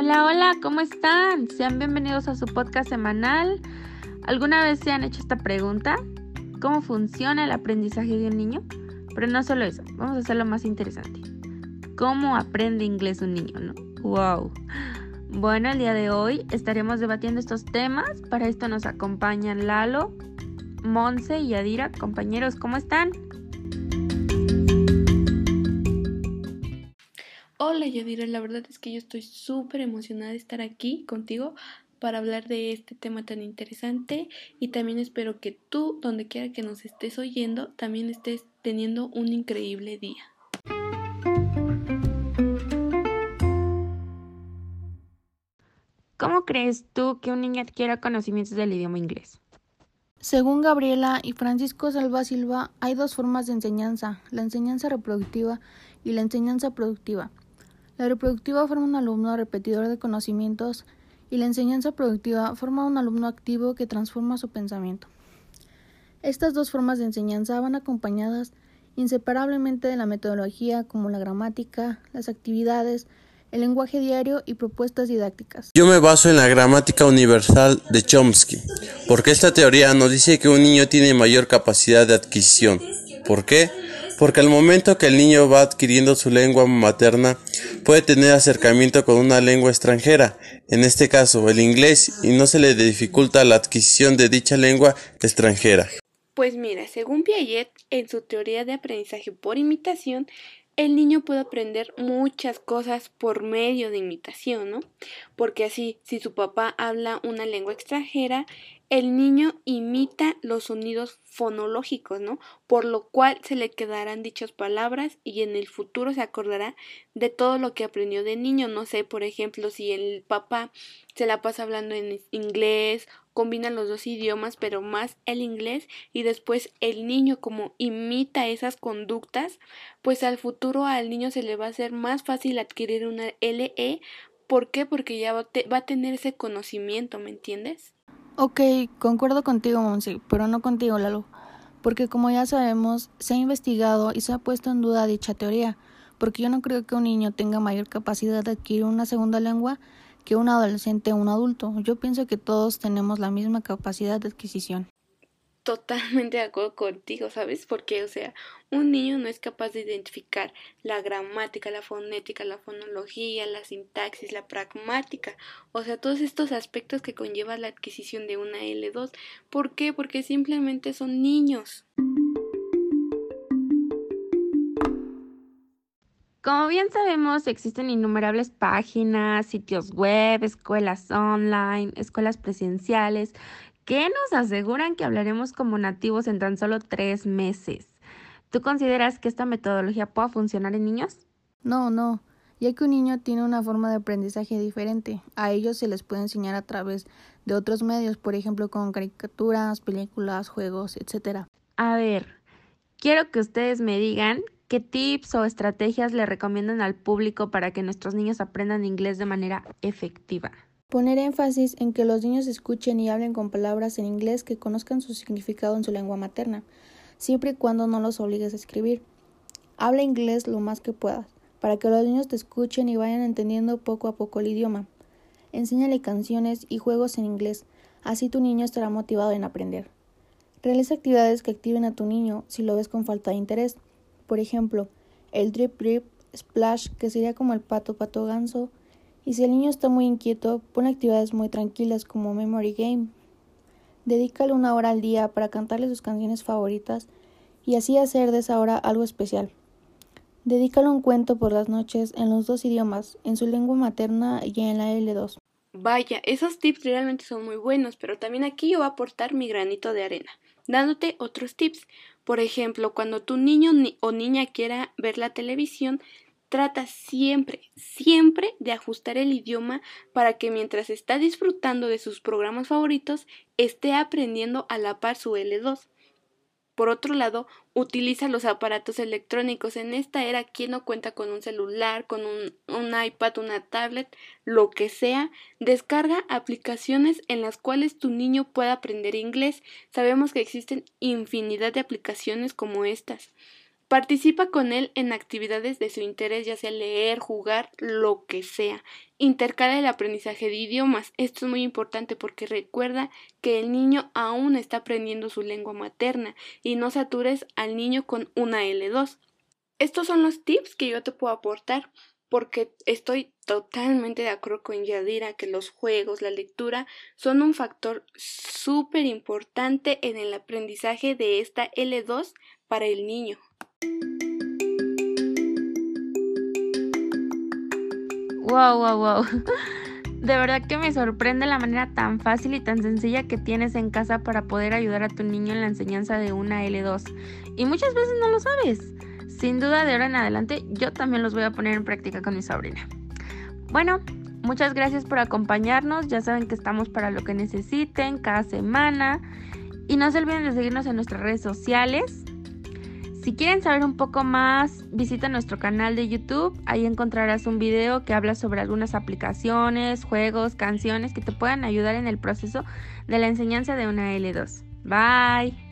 Hola, hola, ¿cómo están? Sean bienvenidos a su podcast semanal. ¿Alguna vez se han hecho esta pregunta? ¿Cómo funciona el aprendizaje de un niño? Pero no solo eso, vamos a hacerlo más interesante. ¿Cómo aprende inglés un niño, no? ¡Wow! Bueno, el día de hoy estaremos debatiendo estos temas. Para esto nos acompañan Lalo, Monse y Adira. Compañeros, ¿cómo están? Hola Yadira, la verdad es que yo estoy súper emocionada de estar aquí contigo para hablar de este tema tan interesante y también espero que tú, donde quiera que nos estés oyendo, también estés teniendo un increíble día. ¿Cómo crees tú que un niño adquiera conocimientos del idioma inglés? Según Gabriela y Francisco Salva Silva, hay dos formas de enseñanza, la enseñanza reproductiva y la enseñanza productiva. La reproductiva forma un alumno repetidor de conocimientos y la enseñanza productiva forma un alumno activo que transforma su pensamiento. Estas dos formas de enseñanza van acompañadas inseparablemente de la metodología como la gramática, las actividades, el lenguaje diario y propuestas didácticas. Yo me baso en la gramática universal de Chomsky, porque esta teoría nos dice que un niño tiene mayor capacidad de adquisición. ¿Por qué? Porque al momento que el niño va adquiriendo su lengua materna, puede tener acercamiento con una lengua extranjera, en este caso el inglés, y no se le dificulta la adquisición de dicha lengua extranjera. Pues mira, según Piaget, en su teoría de aprendizaje por imitación, el niño puede aprender muchas cosas por medio de imitación, ¿no? Porque así, si su papá habla una lengua extranjera, el niño imita los sonidos fonológicos, ¿no? Por lo cual se le quedarán dichas palabras y en el futuro se acordará de todo lo que aprendió de niño. No sé, por ejemplo, si el papá se la pasa hablando en inglés, combina los dos idiomas, pero más el inglés y después el niño como imita esas conductas, pues al futuro al niño se le va a hacer más fácil adquirir una LE. ¿Por qué? Porque ya va, a tener ese conocimiento, ¿me entiendes? Ok, concuerdo contigo, Monsi, pero no contigo, Lalo, porque como ya sabemos, se ha investigado y se ha puesto en duda dicha teoría, porque yo no creo que un niño tenga mayor capacidad de adquirir una segunda lengua que un adolescente o un adulto. Yo pienso que todos tenemos la misma capacidad de adquisición totalmente de acuerdo contigo, ¿sabes? Porque, o sea, un niño no es capaz de identificar la gramática, la fonética, la fonología, la sintaxis, la pragmática, o sea, todos estos aspectos que conlleva la adquisición de una L2. ¿Por qué? Porque simplemente son niños. Como bien sabemos, existen innumerables páginas, sitios web, escuelas online, escuelas presenciales ¿Qué nos aseguran que hablaremos como nativos en tan solo tres meses. ¿Tú consideras que esta metodología pueda funcionar en niños? No, no, ya que un niño tiene una forma de aprendizaje diferente. A ellos se les puede enseñar a través de otros medios, por ejemplo, con caricaturas, películas, juegos, etc. A ver, quiero que ustedes me digan qué tips o estrategias le recomiendan al público para que nuestros niños aprendan inglés de manera efectiva. Poner énfasis en que los niños escuchen y hablen con palabras en inglés que conozcan su significado en su lengua materna, siempre y cuando no los obligues a escribir. Habla inglés lo más que puedas, para que los niños te escuchen y vayan entendiendo poco a poco el idioma. Enséñale canciones y juegos en inglés, así tu niño estará motivado en aprender. Realiza actividades que activen a tu niño si lo ves con falta de interés. Por ejemplo, el drip drip, splash, que sería como el pato pato ganso, y si el niño está muy inquieto, pon actividades muy tranquilas como Memory Game. Dedícale una hora al día para cantarle sus canciones favoritas y así hacer de esa hora algo especial. Dedícale un cuento por las noches en los dos idiomas, en su lengua materna y en la L2. Vaya, esos tips realmente son muy buenos, pero también aquí yo voy a aportar mi granito de arena, dándote otros tips. Por ejemplo, cuando tu niño o niña quiera ver la televisión, Trata siempre, siempre de ajustar el idioma para que mientras está disfrutando de sus programas favoritos, esté aprendiendo a la par su L2. Por otro lado, utiliza los aparatos electrónicos. En esta era, quien no cuenta con un celular, con un, un, iPad, una tablet, lo que sea, descarga aplicaciones en las cuales tu niño pueda aprender inglés. Sabemos que existen infinidad de aplicaciones como estas. Participa con él en actividades de su interés, ya sea leer, jugar, lo que sea. Intercala el aprendizaje de idiomas. Esto es muy importante porque recuerda que el niño aún está aprendiendo su lengua materna y no satures al niño con una L2. Estos son los tips que yo te puedo aportar porque estoy totalmente de acuerdo con Yadira que los juegos, la lectura son un factor súper importante en el aprendizaje de esta L2 para el niño. Wow, wow, wow. De verdad que me sorprende la manera tan fácil y tan sencilla que tienes en casa para poder ayudar a tu niño en la enseñanza de una L2. Y muchas veces no lo sabes. Sin duda de ahora en adelante yo también los voy a poner en práctica con mi sobrina. Bueno, muchas gracias por acompañarnos. Ya saben que estamos para lo que necesiten cada semana. Y no se olviden de seguirnos en nuestras redes sociales. Si quieren saber un poco más, visita nuestro canal de YouTube. Ahí encontrarás un video que habla sobre algunas aplicaciones, juegos, canciones que te puedan ayudar en el proceso de la enseñanza de una L2. Bye.